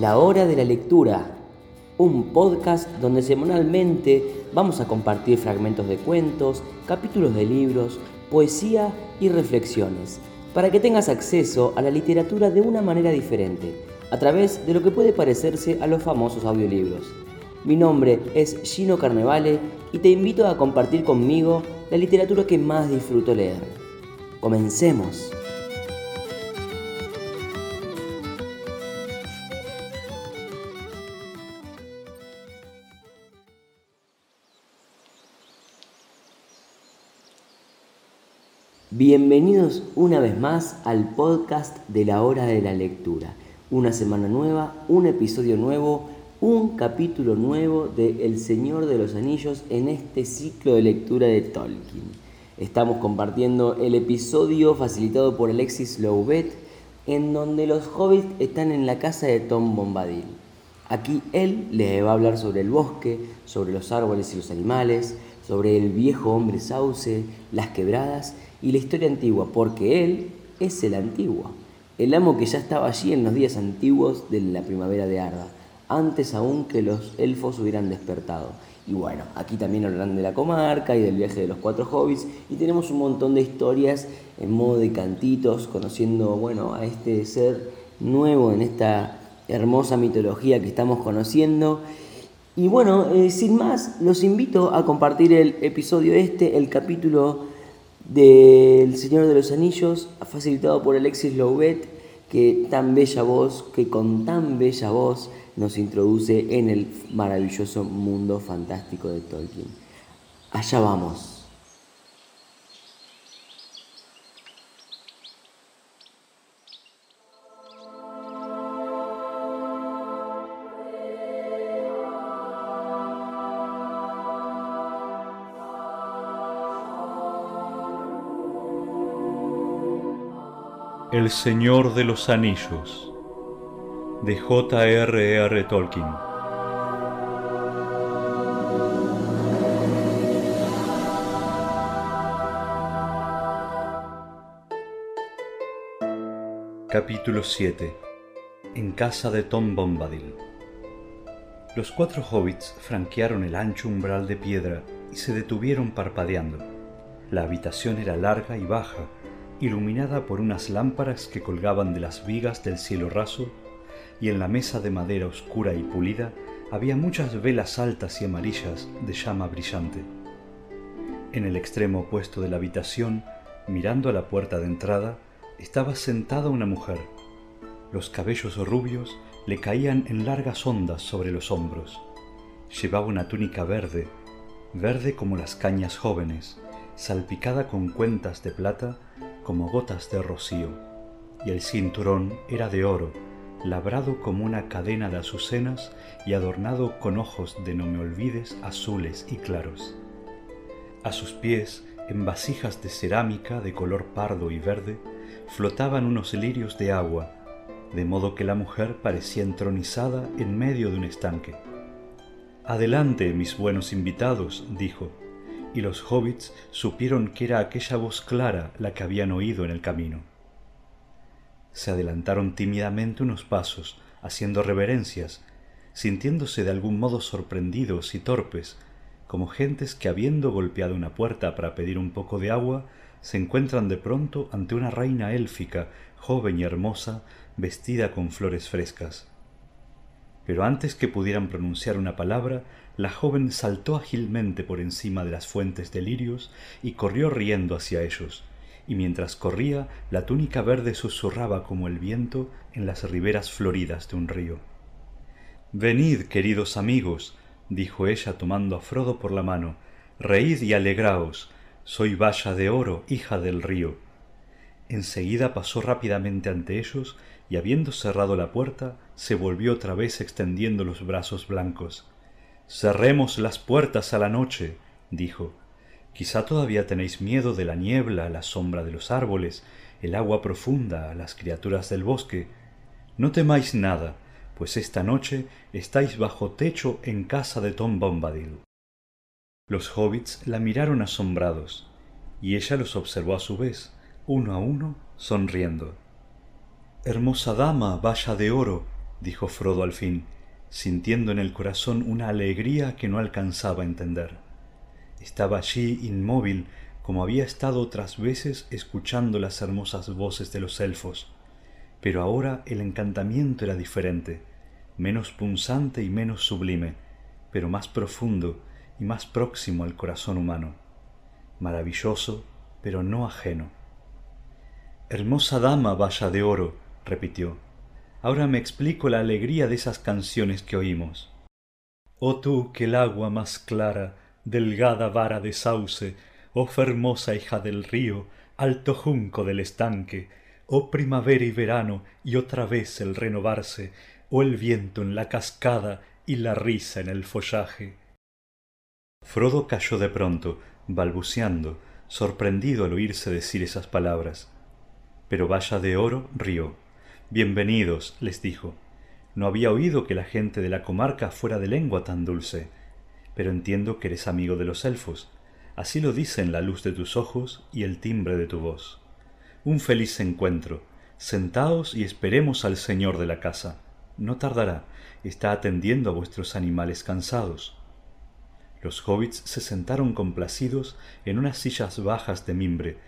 La Hora de la Lectura, un podcast donde semanalmente vamos a compartir fragmentos de cuentos, capítulos de libros, poesía y reflexiones, para que tengas acceso a la literatura de una manera diferente, a través de lo que puede parecerse a los famosos audiolibros. Mi nombre es Gino Carnevale y te invito a compartir conmigo la literatura que más disfruto leer. Comencemos. Bienvenidos una vez más al podcast de la hora de la lectura. Una semana nueva, un episodio nuevo, un capítulo nuevo de El Señor de los Anillos en este ciclo de lectura de Tolkien. Estamos compartiendo el episodio facilitado por Alexis Louvet en donde los hobbits están en la casa de Tom Bombadil. Aquí él les va a hablar sobre el bosque, sobre los árboles y los animales, sobre el viejo hombre sauce, las quebradas y la historia antigua, porque él es el antiguo, el amo que ya estaba allí en los días antiguos de la primavera de Arda, antes aún que los elfos hubieran despertado. Y bueno, aquí también hablarán de la comarca y del viaje de los cuatro hobbits y tenemos un montón de historias en modo de cantitos, conociendo, bueno, a este ser nuevo en esta hermosa mitología que estamos conociendo. Y bueno, eh, sin más, los invito a compartir el episodio este, el capítulo del Señor de los Anillos, facilitado por Alexis Louvet, que tan bella voz, que con tan bella voz nos introduce en el maravilloso mundo fantástico de Tolkien. Allá vamos. El Señor de los Anillos de J.R.R. Tolkien. Capítulo 7 En casa de Tom Bombadil Los cuatro hobbits franquearon el ancho umbral de piedra y se detuvieron parpadeando. La habitación era larga y baja, iluminada por unas lámparas que colgaban de las vigas del cielo raso, y en la mesa de madera oscura y pulida había muchas velas altas y amarillas de llama brillante. En el extremo opuesto de la habitación, mirando a la puerta de entrada, estaba sentada una mujer. Los cabellos rubios le caían en largas ondas sobre los hombros. Llevaba una túnica verde, verde como las cañas jóvenes, salpicada con cuentas de plata como gotas de rocío, y el cinturón era de oro, labrado como una cadena de azucenas y adornado con ojos de no me olvides azules y claros. A sus pies, en vasijas de cerámica de color pardo y verde, flotaban unos lirios de agua, de modo que la mujer parecía entronizada en medio de un estanque. Adelante, mis buenos invitados, dijo, y los hobbits supieron que era aquella voz clara la que habían oído en el camino. Se adelantaron tímidamente unos pasos, haciendo reverencias, sintiéndose de algún modo sorprendidos y torpes, como gentes que habiendo golpeado una puerta para pedir un poco de agua, se encuentran de pronto ante una reina élfica, joven y hermosa, vestida con flores frescas. Pero antes que pudieran pronunciar una palabra, la joven saltó ágilmente por encima de las fuentes de lirios y corrió riendo hacia ellos, y mientras corría la túnica verde susurraba como el viento en las riberas floridas de un río. Venid, queridos amigos, dijo ella tomando a Frodo por la mano, reíd y alegraos, soy valla de oro, hija del río. Enseguida pasó rápidamente ante ellos y habiendo cerrado la puerta, se volvió otra vez extendiendo los brazos blancos. Cerremos las puertas a la noche, dijo. Quizá todavía tenéis miedo de la niebla, la sombra de los árboles, el agua profunda, las criaturas del bosque. No temáis nada, pues esta noche estáis bajo techo en casa de Tom Bombadil. Los hobbits la miraron asombrados, y ella los observó a su vez, uno a uno, sonriendo. Hermosa dama, valla de oro, dijo Frodo al fin, sintiendo en el corazón una alegría que no alcanzaba a entender. Estaba allí inmóvil como había estado otras veces escuchando las hermosas voces de los elfos, pero ahora el encantamiento era diferente, menos punzante y menos sublime, pero más profundo y más próximo al corazón humano, maravilloso, pero no ajeno. Hermosa dama valla de oro, repitió, ahora me explico la alegría de esas canciones que oímos. Oh tú que el agua más clara, delgada vara de sauce, oh fermosa hija del río, alto junco del estanque, oh primavera y verano y otra vez el renovarse, oh el viento en la cascada y la risa en el follaje. Frodo cayó de pronto, balbuceando, sorprendido al oírse decir esas palabras. Pero Valla de Oro rió. Bienvenidos, les dijo. No había oído que la gente de la comarca fuera de lengua tan dulce, pero entiendo que eres amigo de los elfos. Así lo dicen la luz de tus ojos y el timbre de tu voz. Un feliz encuentro. Sentaos y esperemos al señor de la casa. No tardará, está atendiendo a vuestros animales cansados. Los hobbits se sentaron complacidos en unas sillas bajas de mimbre,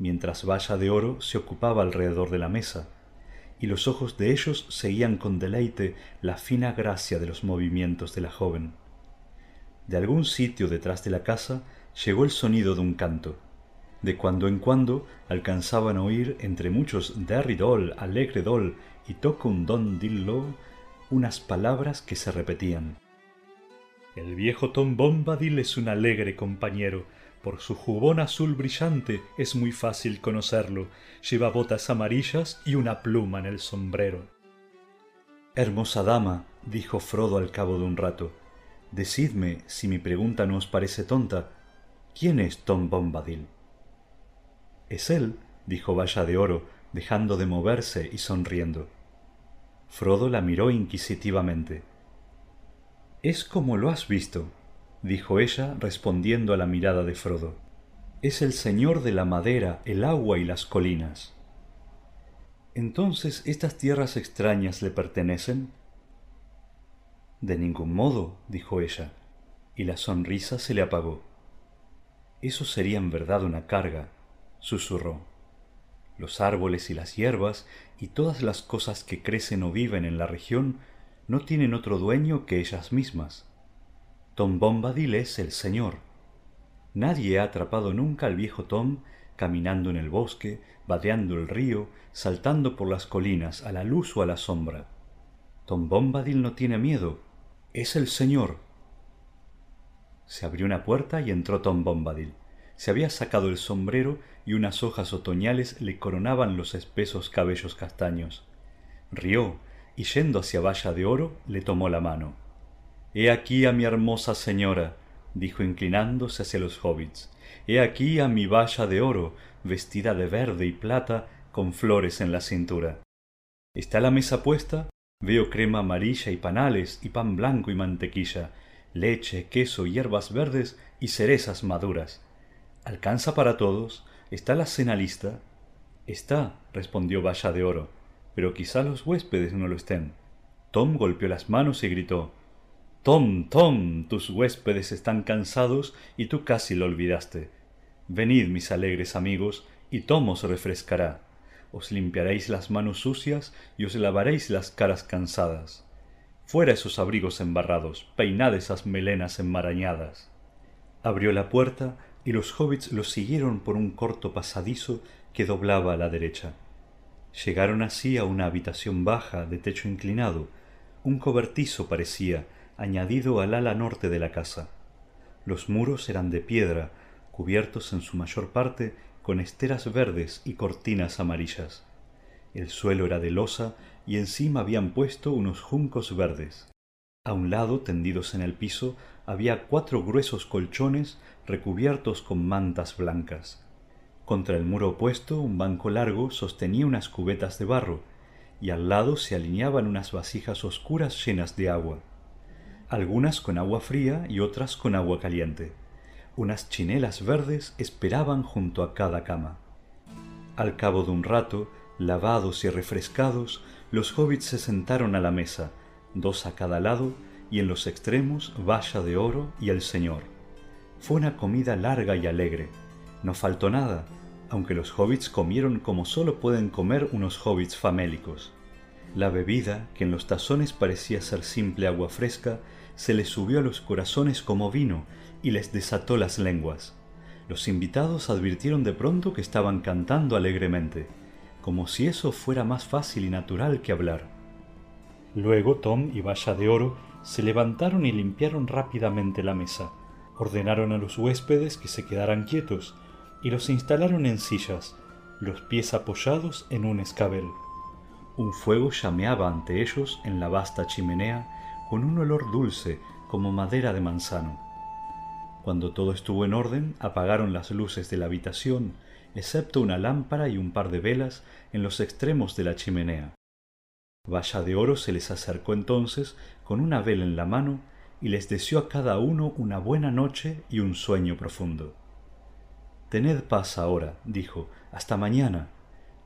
mientras Valla de Oro se ocupaba alrededor de la mesa, y los ojos de ellos seguían con deleite la fina gracia de los movimientos de la joven. De algún sitio detrás de la casa llegó el sonido de un canto. De cuando en cuando alcanzaban a oír entre muchos derridol, alegredol y toco un don dillo unas palabras que se repetían. El viejo Tom Bombadil es un alegre compañero. Por su jubón azul brillante es muy fácil conocerlo. Lleva botas amarillas y una pluma en el sombrero. Hermosa dama, dijo Frodo al cabo de un rato, decidme, si mi pregunta no os parece tonta, ¿quién es Tom Bombadil? Es él, dijo Valla de Oro, dejando de moverse y sonriendo. Frodo la miró inquisitivamente. Es como lo has visto, dijo ella respondiendo a la mirada de Frodo. Es el señor de la madera, el agua y las colinas. Entonces estas tierras extrañas le pertenecen? De ningún modo, dijo ella, y la sonrisa se le apagó. Eso sería en verdad una carga, susurró. Los árboles y las hierbas y todas las cosas que crecen o viven en la región no tienen otro dueño que ellas mismas. Tom Bombadil es el señor. Nadie ha atrapado nunca al viejo Tom caminando en el bosque, vadeando el río, saltando por las colinas, a la luz o a la sombra. Tom Bombadil no tiene miedo. Es el señor. Se abrió una puerta y entró Tom Bombadil. Se había sacado el sombrero y unas hojas otoñales le coronaban los espesos cabellos castaños. Rió, y yendo hacia Valla de Oro le tomó la mano. He aquí a mi hermosa señora, dijo inclinándose hacia los hobbits. He aquí a mi Valla de Oro, vestida de verde y plata, con flores en la cintura. ¿Está la mesa puesta? Veo crema amarilla y panales, y pan blanco y mantequilla, leche, queso, hierbas verdes y cerezas maduras. ¿Alcanza para todos? ¿Está la cena lista? Está, respondió Valla de Oro pero quizá los huéspedes no lo estén. Tom golpeó las manos y gritó Tom, Tom, tus huéspedes están cansados y tú casi lo olvidaste. Venid, mis alegres amigos, y Tom os refrescará. Os limpiaréis las manos sucias y os lavaréis las caras cansadas. Fuera esos abrigos embarrados, peinad esas melenas enmarañadas. Abrió la puerta y los hobbits lo siguieron por un corto pasadizo que doblaba a la derecha. Llegaron así a una habitación baja de techo inclinado. Un cobertizo parecía, añadido al ala norte de la casa. Los muros eran de piedra, cubiertos en su mayor parte con esteras verdes y cortinas amarillas. El suelo era de losa y encima habían puesto unos juncos verdes. A un lado, tendidos en el piso, había cuatro gruesos colchones recubiertos con mantas blancas. Contra el muro opuesto un banco largo sostenía unas cubetas de barro, y al lado se alineaban unas vasijas oscuras llenas de agua, algunas con agua fría y otras con agua caliente. Unas chinelas verdes esperaban junto a cada cama. Al cabo de un rato, lavados y refrescados, los hobbits se sentaron a la mesa, dos a cada lado, y en los extremos Valla de Oro y el Señor. Fue una comida larga y alegre. No faltó nada, aunque los hobbits comieron como solo pueden comer unos hobbits famélicos. La bebida, que en los tazones parecía ser simple agua fresca, se les subió a los corazones como vino y les desató las lenguas. Los invitados advirtieron de pronto que estaban cantando alegremente, como si eso fuera más fácil y natural que hablar. Luego Tom y Valla de Oro se levantaron y limpiaron rápidamente la mesa. Ordenaron a los huéspedes que se quedaran quietos y los instalaron en sillas, los pies apoyados en un escabel. Un fuego llameaba ante ellos en la vasta chimenea con un olor dulce como madera de manzano. Cuando todo estuvo en orden, apagaron las luces de la habitación, excepto una lámpara y un par de velas en los extremos de la chimenea. Valla de Oro se les acercó entonces con una vela en la mano y les deseó a cada uno una buena noche y un sueño profundo. Tened paz ahora, dijo, hasta mañana.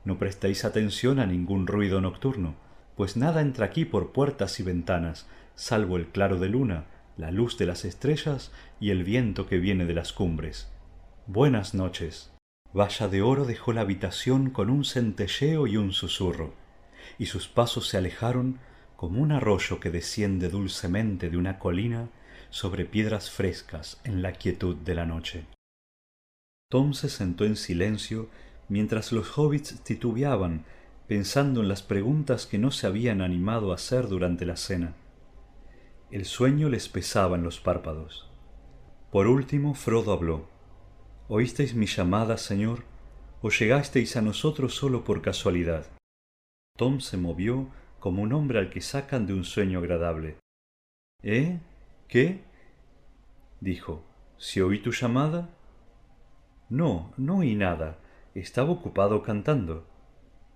No prestéis atención a ningún ruido nocturno, pues nada entra aquí por puertas y ventanas, salvo el claro de luna, la luz de las estrellas y el viento que viene de las cumbres. Buenas noches. Valla de Oro dejó la habitación con un centelleo y un susurro y sus pasos se alejaron como un arroyo que desciende dulcemente de una colina sobre piedras frescas en la quietud de la noche. Tom se sentó en silencio mientras los hobbits titubeaban pensando en las preguntas que no se habían animado a hacer durante la cena. El sueño les pesaba en los párpados. Por último, Frodo habló. ¿Oísteis mi llamada, señor? ¿O llegasteis a nosotros solo por casualidad? Tom se movió como un hombre al que sacan de un sueño agradable. ¿Eh? ¿Qué? dijo. ¿Si oí tu llamada? No, no oí nada. Estaba ocupado cantando.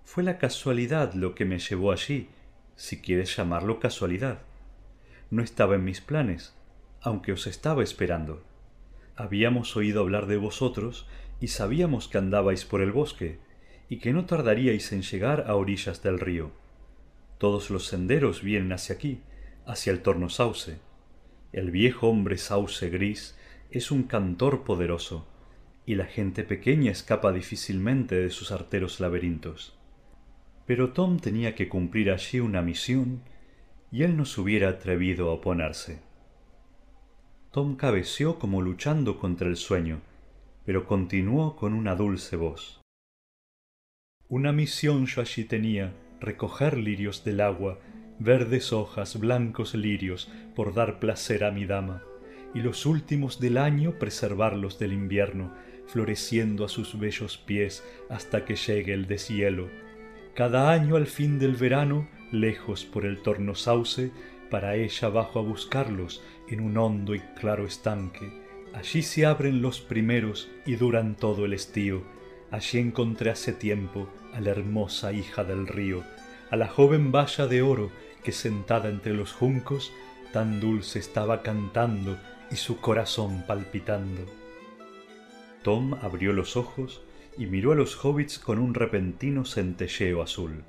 Fue la casualidad lo que me llevó allí, si quieres llamarlo casualidad. No estaba en mis planes, aunque os estaba esperando. Habíamos oído hablar de vosotros y sabíamos que andabais por el bosque, y que no tardaríais en llegar a orillas del río. Todos los senderos vienen hacia aquí, hacia el torno sauce. El viejo hombre sauce gris es un cantor poderoso, y la gente pequeña escapa difícilmente de sus arteros laberintos. Pero Tom tenía que cumplir allí una misión, y él no se hubiera atrevido a oponerse. Tom cabeció como luchando contra el sueño, pero continuó con una dulce voz. Una misión yo allí tenía, recoger lirios del agua, verdes hojas, blancos lirios, por dar placer a mi dama, y los últimos del año preservarlos del invierno, floreciendo a sus bellos pies hasta que llegue el deshielo. Cada año al fin del verano, lejos por el torno sauce, para ella bajo a buscarlos en un hondo y claro estanque. Allí se abren los primeros y duran todo el estío Allí encontré hace tiempo a la hermosa hija del río, a la joven valla de oro que sentada entre los juncos tan dulce estaba cantando y su corazón palpitando. Tom abrió los ojos y miró a los hobbits con un repentino centelleo azul.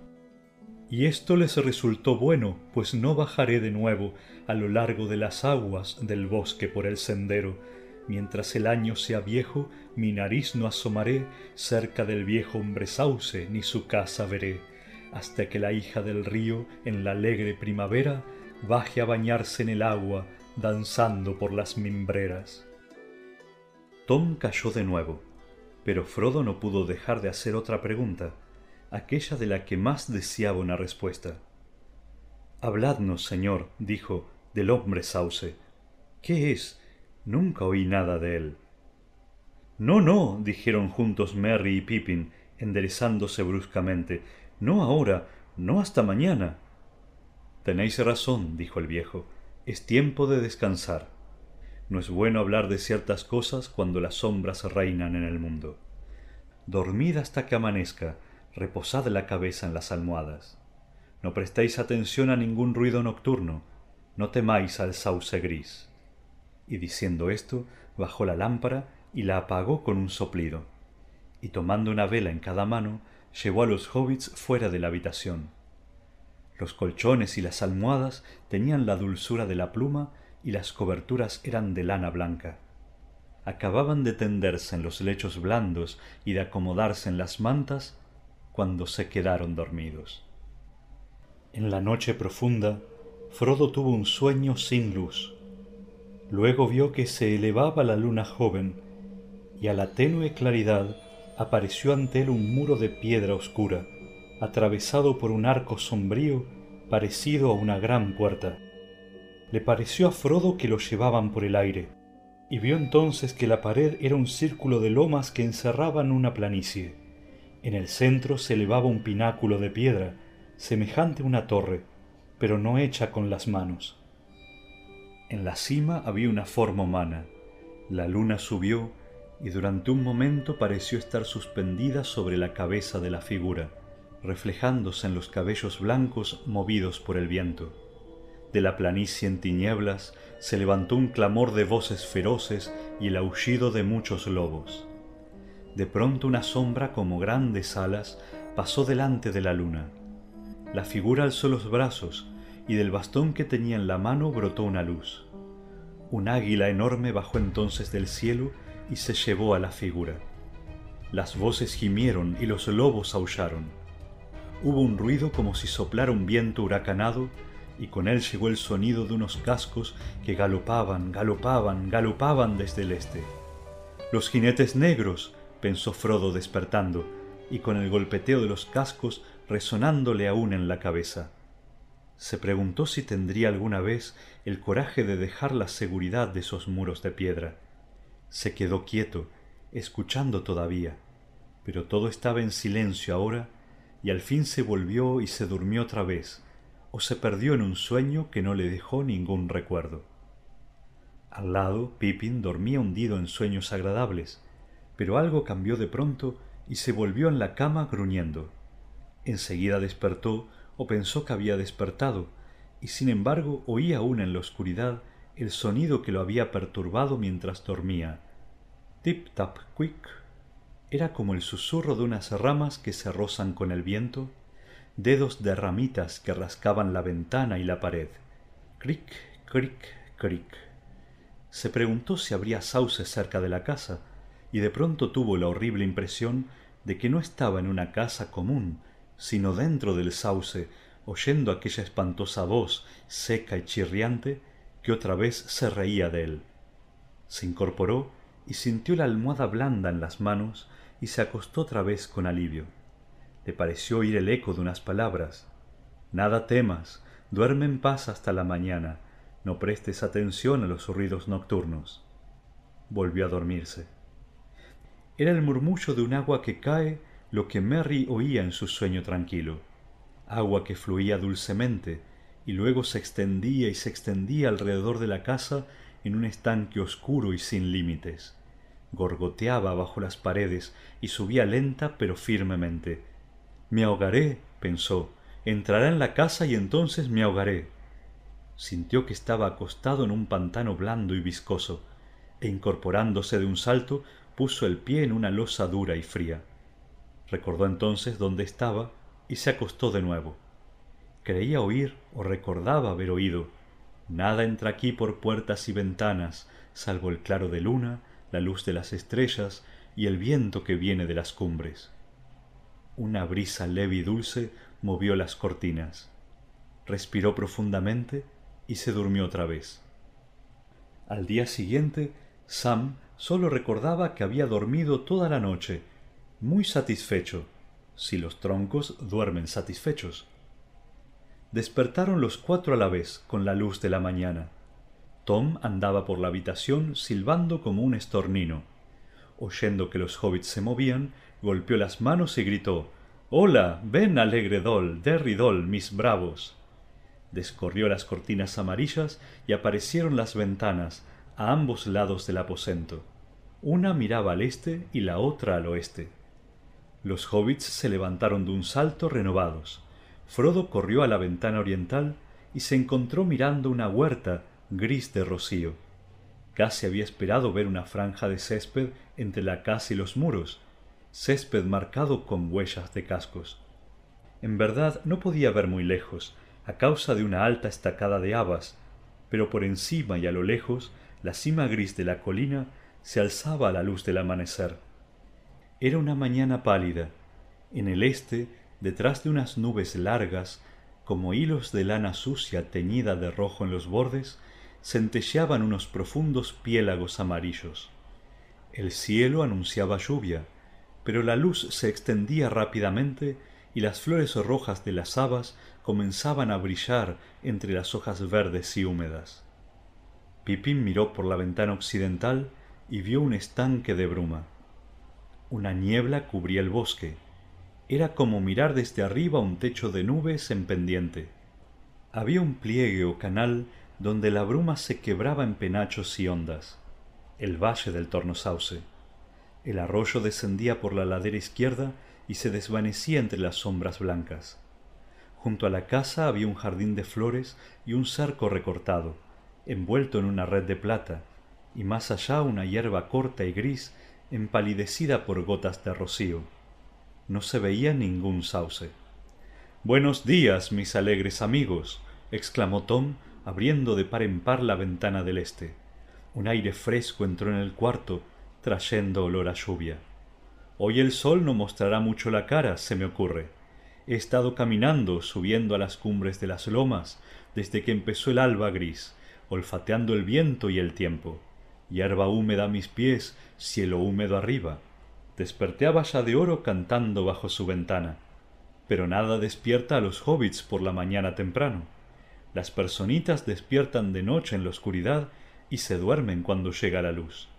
Y esto les resultó bueno, pues no bajaré de nuevo a lo largo de las aguas del bosque por el sendero, Mientras el año sea viejo, mi nariz no asomaré cerca del viejo hombre sauce, ni su casa veré, hasta que la hija del río, en la alegre primavera, baje a bañarse en el agua, danzando por las mimbreras. Tom cayó de nuevo, pero Frodo no pudo dejar de hacer otra pregunta, aquella de la que más deseaba una respuesta. Habladnos, señor, dijo, del hombre sauce. ¿Qué es? Nunca oí nada de él. No, no, dijeron juntos Merry y Pippin, enderezándose bruscamente. No ahora, no hasta mañana. Tenéis razón, dijo el viejo. Es tiempo de descansar. No es bueno hablar de ciertas cosas cuando las sombras reinan en el mundo. Dormid hasta que amanezca, reposad la cabeza en las almohadas. No prestéis atención a ningún ruido nocturno, no temáis al sauce gris y diciendo esto bajó la lámpara y la apagó con un soplido y tomando una vela en cada mano llevó a los hobbits fuera de la habitación Los colchones y las almohadas tenían la dulzura de la pluma y las coberturas eran de lana blanca. Acababan de tenderse en los lechos blandos y de acomodarse en las mantas cuando se quedaron dormidos. En la noche profunda, Frodo tuvo un sueño sin luz. Luego vio que se elevaba la luna joven y a la tenue claridad apareció ante él un muro de piedra oscura, atravesado por un arco sombrío parecido a una gran puerta. Le pareció a Frodo que lo llevaban por el aire, y vio entonces que la pared era un círculo de lomas que encerraban una planicie. En el centro se elevaba un pináculo de piedra, semejante a una torre, pero no hecha con las manos. En la cima había una forma humana. La luna subió y durante un momento pareció estar suspendida sobre la cabeza de la figura, reflejándose en los cabellos blancos movidos por el viento. De la planicie en tinieblas se levantó un clamor de voces feroces y el aullido de muchos lobos. De pronto una sombra como grandes alas pasó delante de la luna. La figura alzó los brazos y del bastón que tenía en la mano brotó una luz. Un águila enorme bajó entonces del cielo y se llevó a la figura. Las voces gimieron y los lobos aullaron. Hubo un ruido como si soplara un viento huracanado y con él llegó el sonido de unos cascos que galopaban, galopaban, galopaban desde el este. Los jinetes negros, pensó Frodo despertando, y con el golpeteo de los cascos resonándole aún en la cabeza. Se preguntó si tendría alguna vez el coraje de dejar la seguridad de esos muros de piedra. Se quedó quieto, escuchando todavía, pero todo estaba en silencio ahora, y al fin se volvió y se durmió otra vez, o se perdió en un sueño que no le dejó ningún recuerdo. Al lado, Pippin dormía hundido en sueños agradables, pero algo cambió de pronto y se volvió en la cama gruñendo. Enseguida despertó o pensó que había despertado, y sin embargo oía aún en la oscuridad el sonido que lo había perturbado mientras dormía. Tip tap quick. Era como el susurro de unas ramas que se rozan con el viento dedos de ramitas que rascaban la ventana y la pared. Cric, cric, cric. Se preguntó si habría sauces cerca de la casa, y de pronto tuvo la horrible impresión de que no estaba en una casa común, sino dentro del sauce, oyendo aquella espantosa voz seca y chirriante que otra vez se reía de él. Se incorporó y sintió la almohada blanda en las manos y se acostó otra vez con alivio le pareció oír el eco de unas palabras. Nada temas, duerme en paz hasta la mañana, no prestes atención a los ruidos nocturnos. Volvió a dormirse. Era el murmullo de un agua que cae lo que Merry oía en su sueño tranquilo, agua que fluía dulcemente y luego se extendía y se extendía alrededor de la casa en un estanque oscuro y sin límites. Gorgoteaba bajo las paredes y subía lenta pero firmemente, me ahogaré, pensó, entrará en la casa y entonces me ahogaré. Sintió que estaba acostado en un pantano blando y viscoso, e incorporándose de un salto, puso el pie en una losa dura y fría. Recordó entonces dónde estaba y se acostó de nuevo. Creía oír o recordaba haber oído. Nada entra aquí por puertas y ventanas, salvo el claro de luna, la luz de las estrellas y el viento que viene de las cumbres. Una brisa leve y dulce movió las cortinas. Respiró profundamente y se durmió otra vez. Al día siguiente, Sam solo recordaba que había dormido toda la noche, muy satisfecho, si los troncos duermen satisfechos. Despertaron los cuatro a la vez con la luz de la mañana. Tom andaba por la habitación silbando como un estornino. Oyendo que los hobbits se movían, golpeó las manos y gritó Hola, ven alegre Dol, Derry Dol, mis bravos. Descorrió las cortinas amarillas y aparecieron las ventanas a ambos lados del aposento. Una miraba al este y la otra al oeste. Los hobbits se levantaron de un salto renovados. Frodo corrió a la ventana oriental y se encontró mirando una huerta gris de rocío. Casi había esperado ver una franja de césped entre la casa y los muros, césped marcado con huellas de cascos. En verdad no podía ver muy lejos, a causa de una alta estacada de habas, pero por encima y a lo lejos la cima gris de la colina se alzaba a la luz del amanecer. Era una mañana pálida. En el este, detrás de unas nubes largas, como hilos de lana sucia teñida de rojo en los bordes, centelleaban unos profundos piélagos amarillos. El cielo anunciaba lluvia, pero la luz se extendía rápidamente y las flores rojas de las habas comenzaban a brillar entre las hojas verdes y húmedas. Pipín miró por la ventana occidental y vio un estanque de bruma. Una niebla cubría el bosque. Era como mirar desde arriba un techo de nubes en pendiente. Había un pliegue o canal donde la bruma se quebraba en penachos y ondas. El valle del Tornosauce. El arroyo descendía por la ladera izquierda y se desvanecía entre las sombras blancas. Junto a la casa había un jardín de flores y un cerco recortado, envuelto en una red de plata, y más allá una hierba corta y gris empalidecida por gotas de rocío. No se veía ningún sauce. Buenos días, mis alegres amigos, exclamó Tom, abriendo de par en par la ventana del este. Un aire fresco entró en el cuarto, trayendo olor a lluvia. Hoy el sol no mostrará mucho la cara, se me ocurre. He estado caminando, subiendo a las cumbres de las lomas, desde que empezó el alba gris, olfateando el viento y el tiempo hierba húmeda a mis pies, cielo húmedo arriba. Desperté a Valla de Oro cantando bajo su ventana. Pero nada despierta a los hobbits por la mañana temprano. Las personitas despiertan de noche en la oscuridad y se duermen cuando llega la luz.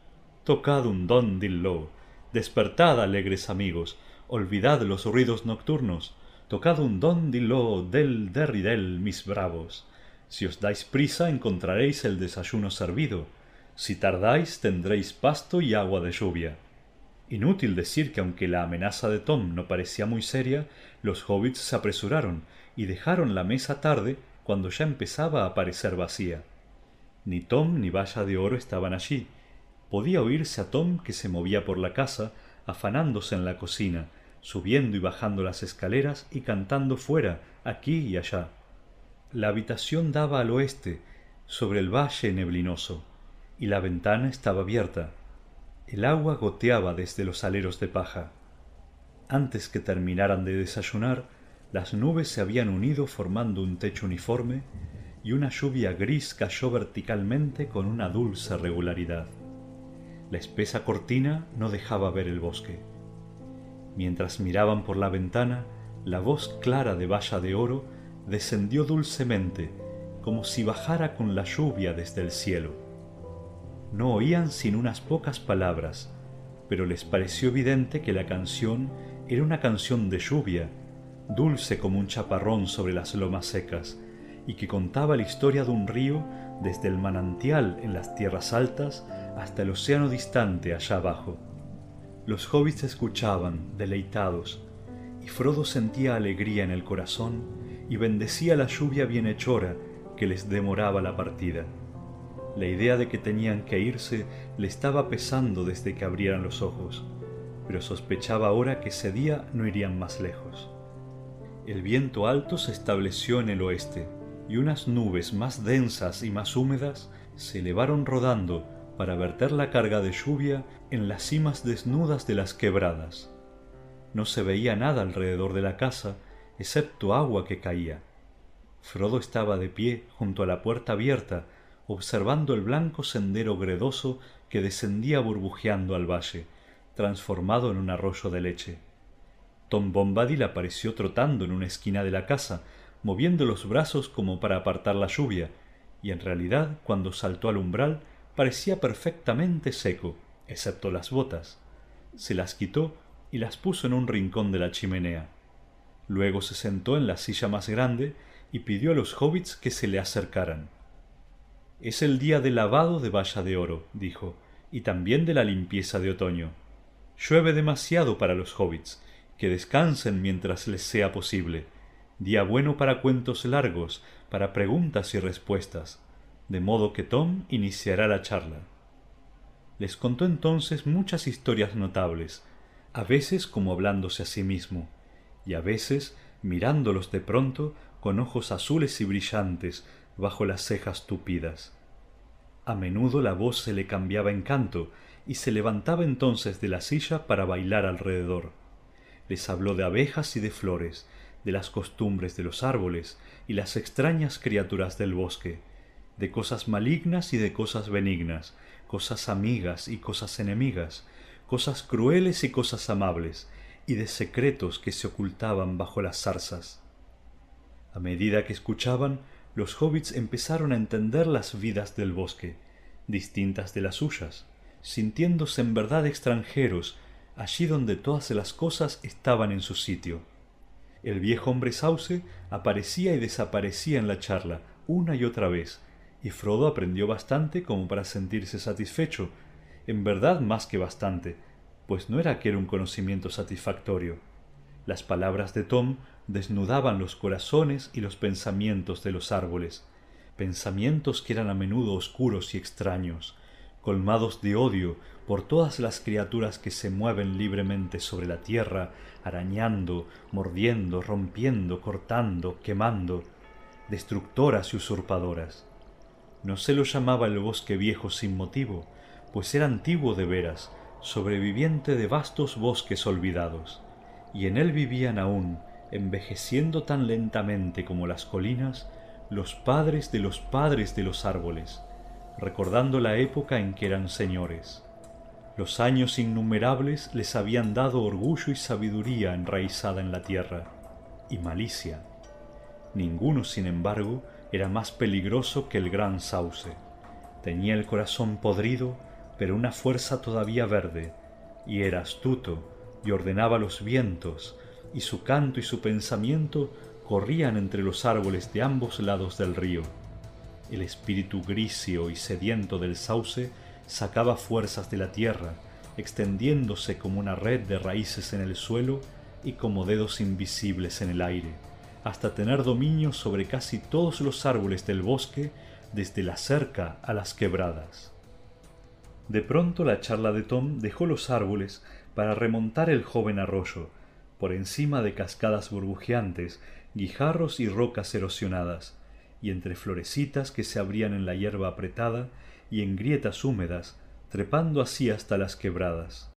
Tocad un don dillo, despertad alegres amigos, olvidad los ruidos nocturnos, tocad un don dillo del derridel mis bravos. Si os dais prisa encontraréis el desayuno servido, si tardáis tendréis pasto y agua de lluvia. Inútil decir que aunque la amenaza de Tom no parecía muy seria, los hobbits se apresuraron y dejaron la mesa tarde cuando ya empezaba a parecer vacía. Ni Tom ni Valla de Oro estaban allí. Podía oírse a Tom que se movía por la casa, afanándose en la cocina, subiendo y bajando las escaleras y cantando fuera, aquí y allá. La habitación daba al oeste, sobre el valle neblinoso y la ventana estaba abierta. El agua goteaba desde los aleros de paja. Antes que terminaran de desayunar, las nubes se habían unido formando un techo uniforme y una lluvia gris cayó verticalmente con una dulce regularidad. La espesa cortina no dejaba ver el bosque. Mientras miraban por la ventana, la voz clara de Valla de Oro descendió dulcemente, como si bajara con la lluvia desde el cielo no oían sin unas pocas palabras, pero les pareció evidente que la canción era una canción de lluvia, dulce como un chaparrón sobre las lomas secas, y que contaba la historia de un río desde el manantial en las tierras altas hasta el océano distante allá abajo. Los hobbits escuchaban, deleitados, y Frodo sentía alegría en el corazón y bendecía la lluvia bienhechora que les demoraba la partida. La idea de que tenían que irse le estaba pesando desde que abrieran los ojos, pero sospechaba ahora que ese día no irían más lejos. El viento alto se estableció en el oeste, y unas nubes más densas y más húmedas se elevaron rodando para verter la carga de lluvia en las cimas desnudas de las quebradas. No se veía nada alrededor de la casa, excepto agua que caía. Frodo estaba de pie junto a la puerta abierta observando el blanco sendero gredoso que descendía burbujeando al valle, transformado en un arroyo de leche. Tom Bombadil apareció trotando en una esquina de la casa, moviendo los brazos como para apartar la lluvia, y en realidad cuando saltó al umbral parecía perfectamente seco, excepto las botas. Se las quitó y las puso en un rincón de la chimenea. Luego se sentó en la silla más grande y pidió a los hobbits que se le acercaran. Es el día del lavado de valla de oro, dijo, y también de la limpieza de otoño. Llueve demasiado para los hobbits, que descansen mientras les sea posible. Día bueno para cuentos largos, para preguntas y respuestas, de modo que Tom iniciará la charla. Les contó entonces muchas historias notables, a veces como hablándose a sí mismo, y a veces, mirándolos de pronto, con ojos azules y brillantes bajo las cejas tupidas. A menudo la voz se le cambiaba en canto y se levantaba entonces de la silla para bailar alrededor. Les habló de abejas y de flores, de las costumbres de los árboles y las extrañas criaturas del bosque, de cosas malignas y de cosas benignas, cosas amigas y cosas enemigas, cosas crueles y cosas amables, y de secretos que se ocultaban bajo las zarzas. A medida que escuchaban, los hobbits empezaron a entender las vidas del bosque, distintas de las suyas, sintiéndose en verdad extranjeros allí donde todas las cosas estaban en su sitio. El viejo hombre sauce aparecía y desaparecía en la charla una y otra vez, y Frodo aprendió bastante como para sentirse satisfecho, en verdad más que bastante, pues no era aquel un conocimiento satisfactorio. Las palabras de Tom desnudaban los corazones y los pensamientos de los árboles, pensamientos que eran a menudo oscuros y extraños, colmados de odio por todas las criaturas que se mueven libremente sobre la tierra, arañando, mordiendo, rompiendo, cortando, quemando, destructoras y usurpadoras. No se lo llamaba el bosque viejo sin motivo, pues era antiguo de veras, sobreviviente de vastos bosques olvidados, y en él vivían aún, envejeciendo tan lentamente como las colinas, los padres de los padres de los árboles, recordando la época en que eran señores. Los años innumerables les habían dado orgullo y sabiduría enraizada en la tierra, y malicia. Ninguno, sin embargo, era más peligroso que el gran sauce. Tenía el corazón podrido, pero una fuerza todavía verde, y era astuto, y ordenaba los vientos, y su canto y su pensamiento corrían entre los árboles de ambos lados del río el espíritu grisio y sediento del sauce sacaba fuerzas de la tierra, extendiéndose como una red de raíces en el suelo y como dedos invisibles en el aire, hasta tener dominio sobre casi todos los árboles del bosque, desde la cerca a las quebradas. De pronto la charla de Tom dejó los árboles para remontar el joven arroyo, por encima de cascadas burbujeantes, guijarros y rocas erosionadas, y entre florecitas que se abrían en la hierba apretada y en grietas húmedas, trepando así hasta las quebradas.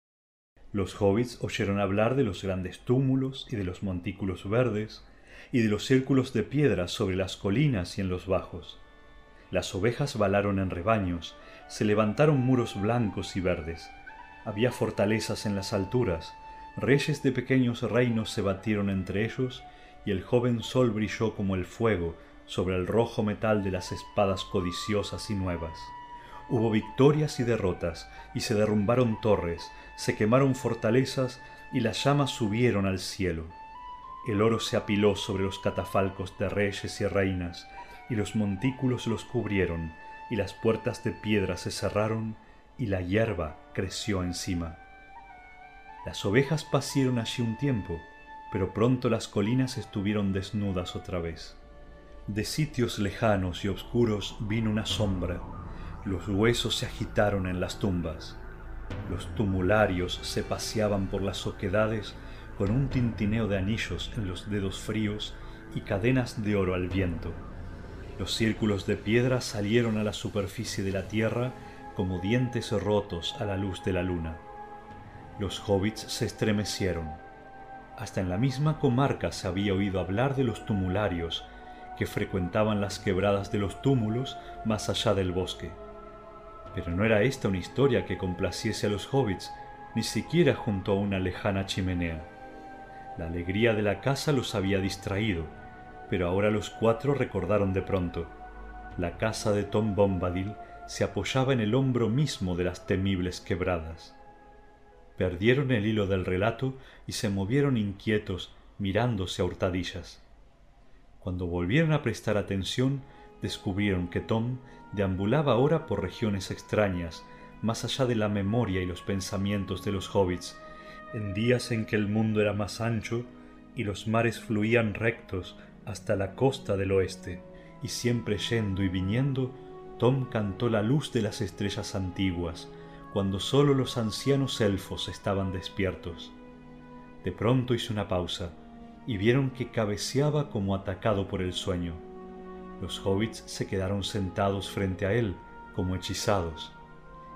Los hobbits oyeron hablar de los grandes túmulos y de los montículos verdes, y de los círculos de piedra sobre las colinas y en los bajos. Las ovejas balaron en rebaños, se levantaron muros blancos y verdes. Había fortalezas en las alturas, reyes de pequeños reinos se batieron entre ellos, y el joven sol brilló como el fuego sobre el rojo metal de las espadas codiciosas y nuevas. Hubo victorias y derrotas, y se derrumbaron torres, se quemaron fortalezas, y las llamas subieron al cielo. El oro se apiló sobre los catafalcos de reyes y reinas, y los montículos los cubrieron, y las puertas de piedra se cerraron, y la hierba creció encima. Las ovejas pasieron allí un tiempo, pero pronto las colinas estuvieron desnudas otra vez. De sitios lejanos y oscuros vino una sombra, los huesos se agitaron en las tumbas, los tumularios se paseaban por las oquedades con un tintineo de anillos en los dedos fríos y cadenas de oro al viento. Los círculos de piedra salieron a la superficie de la tierra como dientes rotos a la luz de la luna. Los hobbits se estremecieron. Hasta en la misma comarca se había oído hablar de los tumularios que frecuentaban las quebradas de los túmulos más allá del bosque. Pero no era esta una historia que complaciese a los hobbits, ni siquiera junto a una lejana chimenea. La alegría de la casa los había distraído, pero ahora los cuatro recordaron de pronto. La casa de Tom Bombadil se apoyaba en el hombro mismo de las temibles quebradas. Perdieron el hilo del relato y se movieron inquietos mirándose a hurtadillas. Cuando volvieron a prestar atención, descubrieron que Tom deambulaba ahora por regiones extrañas, más allá de la memoria y los pensamientos de los hobbits, en días en que el mundo era más ancho y los mares fluían rectos hasta la costa del oeste, y siempre yendo y viniendo, Tom cantó la luz de las estrellas antiguas, cuando sólo los ancianos elfos estaban despiertos. De pronto hizo una pausa, y vieron que cabeceaba como atacado por el sueño. Los hobbits se quedaron sentados frente a él, como hechizados,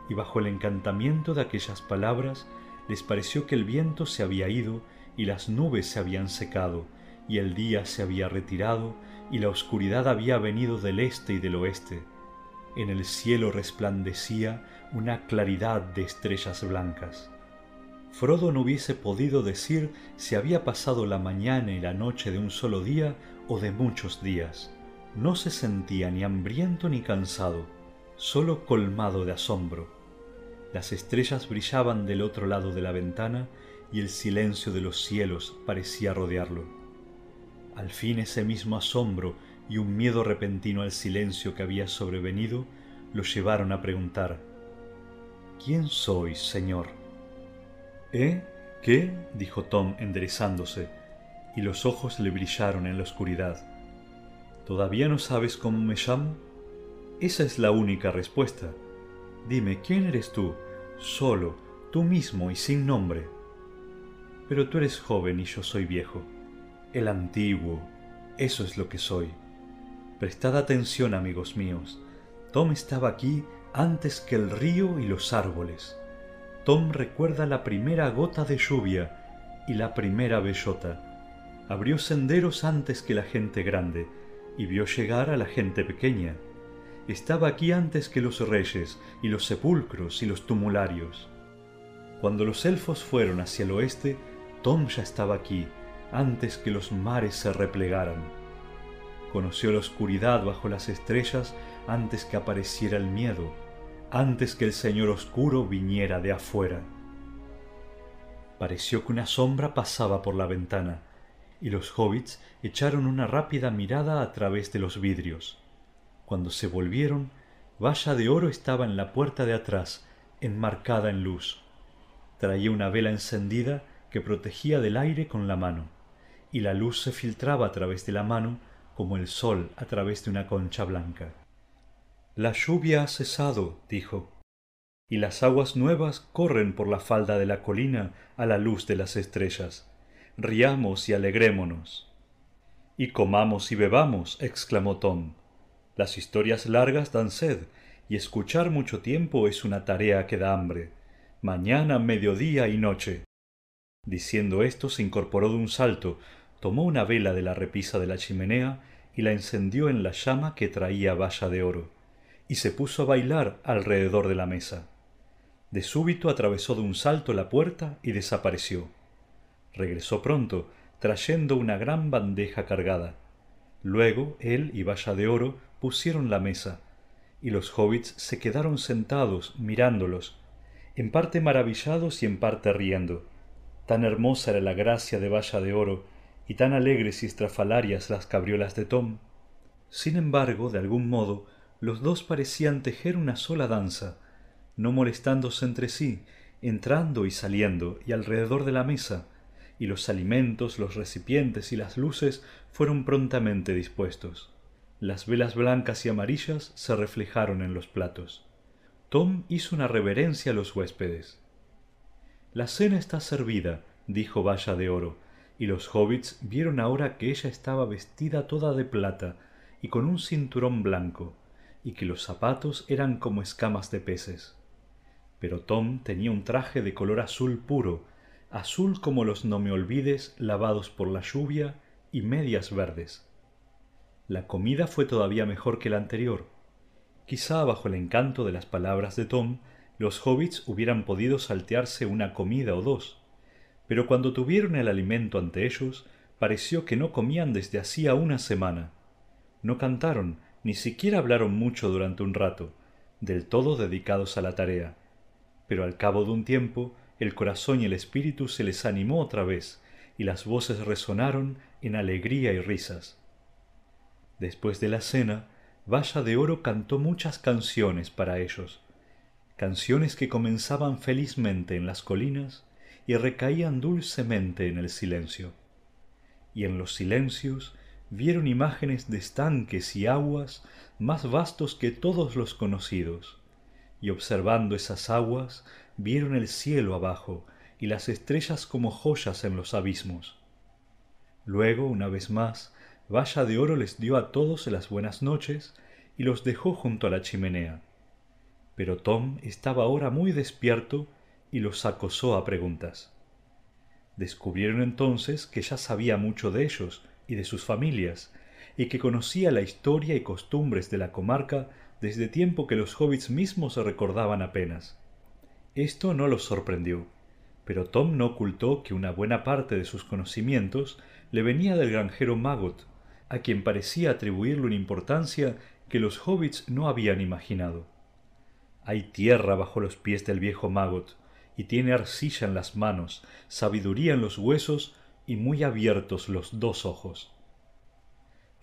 y bajo el encantamiento de aquellas palabras les pareció que el viento se había ido y las nubes se habían secado, y el día se había retirado y la oscuridad había venido del este y del oeste. En el cielo resplandecía una claridad de estrellas blancas. Frodo no hubiese podido decir si había pasado la mañana y la noche de un solo día o de muchos días. No se sentía ni hambriento ni cansado, solo colmado de asombro. Las estrellas brillaban del otro lado de la ventana y el silencio de los cielos parecía rodearlo. Al fin ese mismo asombro y un miedo repentino al silencio que había sobrevenido lo llevaron a preguntar ¿Quién sois, Señor? ¿Eh? ¿Qué? dijo Tom enderezándose, y los ojos le brillaron en la oscuridad. ¿Todavía no sabes cómo me llamo? Esa es la única respuesta. Dime, ¿quién eres tú? Solo, tú mismo y sin nombre. Pero tú eres joven y yo soy viejo. El antiguo, eso es lo que soy. Prestad atención, amigos míos. Tom estaba aquí antes que el río y los árboles. Tom recuerda la primera gota de lluvia y la primera bellota. Abrió senderos antes que la gente grande y vio llegar a la gente pequeña. Estaba aquí antes que los reyes y los sepulcros y los tumularios. Cuando los elfos fueron hacia el oeste, Tom ya estaba aquí, antes que los mares se replegaran. Conoció la oscuridad bajo las estrellas antes que apareciera el miedo, antes que el Señor oscuro viniera de afuera. Pareció que una sombra pasaba por la ventana, y los hobbits echaron una rápida mirada a través de los vidrios. Cuando se volvieron, Valla de Oro estaba en la puerta de atrás, enmarcada en luz. Traía una vela encendida que protegía del aire con la mano, y la luz se filtraba a través de la mano como el sol a través de una concha blanca. La lluvia ha cesado, dijo, y las aguas nuevas corren por la falda de la colina a la luz de las estrellas. Riamos y alegrémonos. Y comamos y bebamos, exclamó Tom. Las historias largas dan sed, y escuchar mucho tiempo es una tarea que da hambre. Mañana, mediodía y noche. Diciendo esto se incorporó de un salto, tomó una vela de la repisa de la chimenea y la encendió en la llama que traía valla de oro, y se puso a bailar alrededor de la mesa. De súbito atravesó de un salto la puerta y desapareció. Regresó pronto, trayendo una gran bandeja cargada. Luego él y Valla de Oro pusieron la mesa, y los hobbits se quedaron sentados mirándolos, en parte maravillados y en parte riendo Tan hermosa era la gracia de Valla de Oro y tan alegres y estrafalarias las cabriolas de Tom. Sin embargo, de algún modo, los dos parecían tejer una sola danza, no molestándose entre sí, entrando y saliendo y alrededor de la mesa, y los alimentos, los recipientes y las luces fueron prontamente dispuestos. Las velas blancas y amarillas se reflejaron en los platos. Tom hizo una reverencia a los huéspedes. La cena está servida, dijo Valla de Oro, y los hobbits vieron ahora que ella estaba vestida toda de plata y con un cinturón blanco, y que los zapatos eran como escamas de peces. Pero Tom tenía un traje de color azul puro, azul como los no me olvides lavados por la lluvia y medias verdes. La comida fue todavía mejor que la anterior. Quizá bajo el encanto de las palabras de Tom los hobbits hubieran podido saltearse una comida o dos, pero cuando tuvieron el alimento ante ellos, pareció que no comían desde hacía una semana. No cantaron, ni siquiera hablaron mucho durante un rato, del todo dedicados a la tarea. Pero al cabo de un tiempo, el corazón y el espíritu se les animó otra vez, y las voces resonaron en alegría y risas. Después de la cena, Valla de Oro cantó muchas canciones para ellos, canciones que comenzaban felizmente en las colinas y recaían dulcemente en el silencio. Y en los silencios vieron imágenes de estanques y aguas más vastos que todos los conocidos, y observando esas aguas vieron el cielo abajo y las estrellas como joyas en los abismos. Luego, una vez más, Valla de Oro les dio a todos las buenas noches y los dejó junto a la chimenea. Pero Tom estaba ahora muy despierto y los acosó a preguntas. Descubrieron entonces que ya sabía mucho de ellos y de sus familias, y que conocía la historia y costumbres de la comarca desde tiempo que los hobbits mismos se recordaban apenas. Esto no los sorprendió, pero Tom no ocultó que una buena parte de sus conocimientos le venía del granjero Magot, a quien parecía atribuirle una importancia que los hobbits no habían imaginado. Hay tierra bajo los pies del viejo Magot, y tiene arcilla en las manos, sabiduría en los huesos y muy abiertos los dos ojos.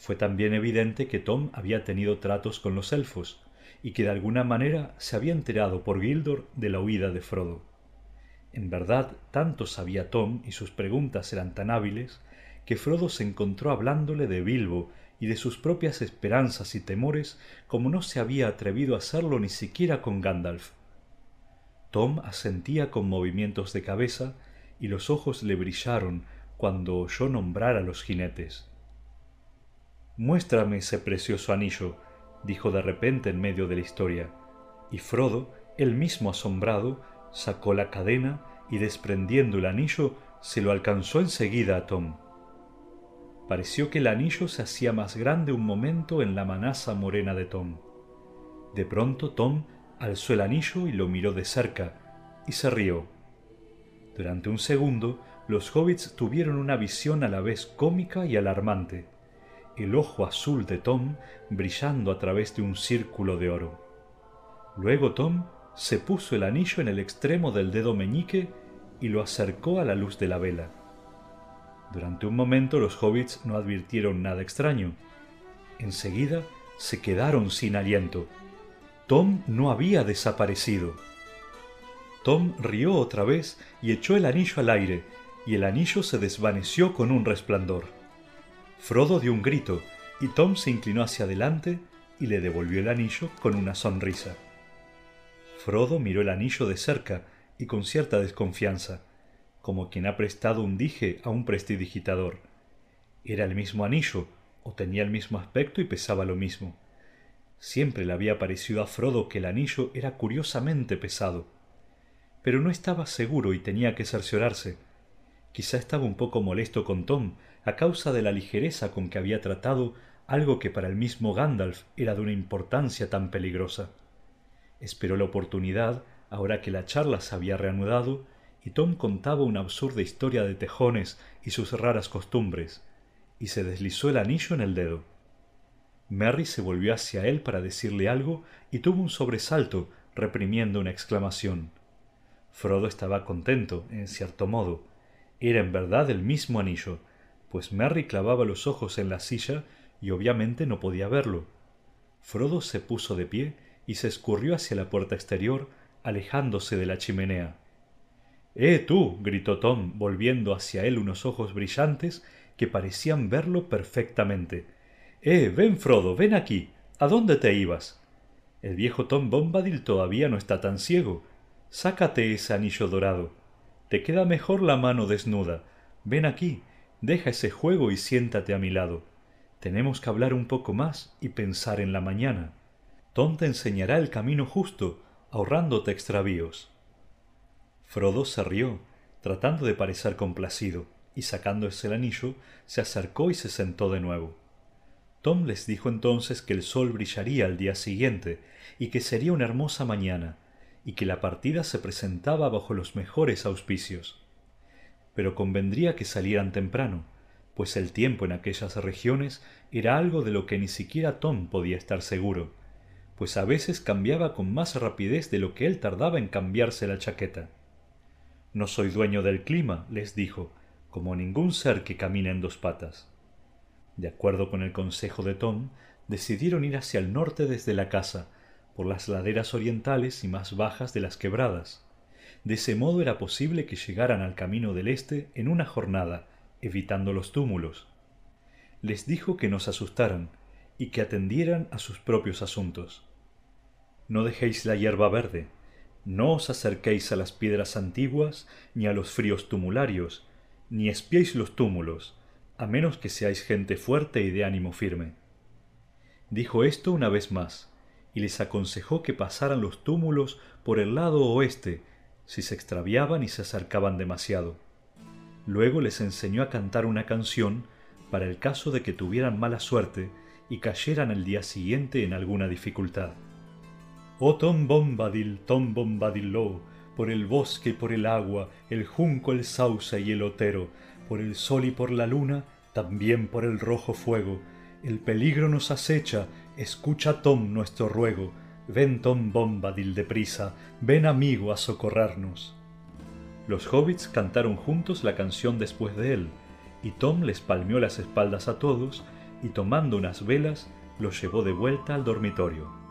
Fue también evidente que Tom había tenido tratos con los elfos, y que de alguna manera se había enterado por Gildor de la huida de Frodo. En verdad, tanto sabía Tom y sus preguntas eran tan hábiles que Frodo se encontró hablándole de Bilbo y de sus propias esperanzas y temores como no se había atrevido a hacerlo ni siquiera con Gandalf. Tom asentía con movimientos de cabeza y los ojos le brillaron cuando oyó nombrar a los jinetes. Muéstrame ese precioso anillo, dijo de repente en medio de la historia, y Frodo, él mismo asombrado, sacó la cadena y desprendiendo el anillo se lo alcanzó enseguida a Tom. Pareció que el anillo se hacía más grande un momento en la manaza morena de Tom. De pronto Tom alzó el anillo y lo miró de cerca, y se rió. Durante un segundo los hobbits tuvieron una visión a la vez cómica y alarmante, el ojo azul de Tom brillando a través de un círculo de oro. Luego Tom se puso el anillo en el extremo del dedo meñique y lo acercó a la luz de la vela. Durante un momento los hobbits no advirtieron nada extraño. Enseguida se quedaron sin aliento. Tom no había desaparecido. Tom rió otra vez y echó el anillo al aire, y el anillo se desvaneció con un resplandor. Frodo dio un grito, y Tom se inclinó hacia adelante y le devolvió el anillo con una sonrisa. Frodo miró el anillo de cerca y con cierta desconfianza, como quien ha prestado un dije a un prestidigitador. Era el mismo anillo, o tenía el mismo aspecto y pesaba lo mismo. Siempre le había parecido a Frodo que el anillo era curiosamente pesado. Pero no estaba seguro y tenía que cerciorarse. Quizá estaba un poco molesto con Tom a causa de la ligereza con que había tratado algo que para el mismo Gandalf era de una importancia tan peligrosa. Esperó la oportunidad, ahora que la charla se había reanudado, y Tom contaba una absurda historia de tejones y sus raras costumbres, y se deslizó el anillo en el dedo. Merry se volvió hacia él para decirle algo y tuvo un sobresalto, reprimiendo una exclamación. Frodo estaba contento, en cierto modo. Era en verdad el mismo anillo, pues Merry clavaba los ojos en la silla y obviamente no podía verlo. Frodo se puso de pie y se escurrió hacia la puerta exterior, alejándose de la chimenea. Eh, tú. gritó Tom, volviendo hacia él unos ojos brillantes que parecían verlo perfectamente. Eh, ven, Frodo, ven aquí. ¿A dónde te ibas? El viejo Tom Bombadil todavía no está tan ciego. Sácate ese anillo dorado. Te queda mejor la mano desnuda. Ven aquí, deja ese juego y siéntate a mi lado. Tenemos que hablar un poco más y pensar en la mañana. Tom te enseñará el camino justo, ahorrándote extravíos. Frodo se rió, tratando de parecer complacido, y sacándose el anillo, se acercó y se sentó de nuevo. Tom les dijo entonces que el sol brillaría al día siguiente, y que sería una hermosa mañana, y que la partida se presentaba bajo los mejores auspicios. Pero convendría que salieran temprano, pues el tiempo en aquellas regiones era algo de lo que ni siquiera Tom podía estar seguro, pues a veces cambiaba con más rapidez de lo que él tardaba en cambiarse la chaqueta. No soy dueño del clima, les dijo, como ningún ser que camina en dos patas. De acuerdo con el consejo de Tom, decidieron ir hacia el norte desde la casa, por las laderas orientales y más bajas de las quebradas. De ese modo era posible que llegaran al camino del este en una jornada, evitando los túmulos. Les dijo que no se asustaran y que atendieran a sus propios asuntos. No dejéis la hierba verde, no os acerquéis a las piedras antiguas, ni a los fríos tumularios, ni espiéis los túmulos, a menos que seáis gente fuerte y de ánimo firme. Dijo esto una vez más, y les aconsejó que pasaran los túmulos por el lado oeste, si se extraviaban y se acercaban demasiado. Luego les enseñó a cantar una canción para el caso de que tuvieran mala suerte y cayeran el día siguiente en alguna dificultad. Oh Tom Bombadil, Tom Bombadillo, por el bosque por el agua, el junco, el sauce y el otero, por el sol y por la luna, también por el rojo fuego. El peligro nos acecha, escucha Tom nuestro ruego. Ven Tom Bombadil deprisa, ven amigo a socorrernos. Los hobbits cantaron juntos la canción después de él, y Tom les palmeó las espaldas a todos, y tomando unas velas, los llevó de vuelta al dormitorio.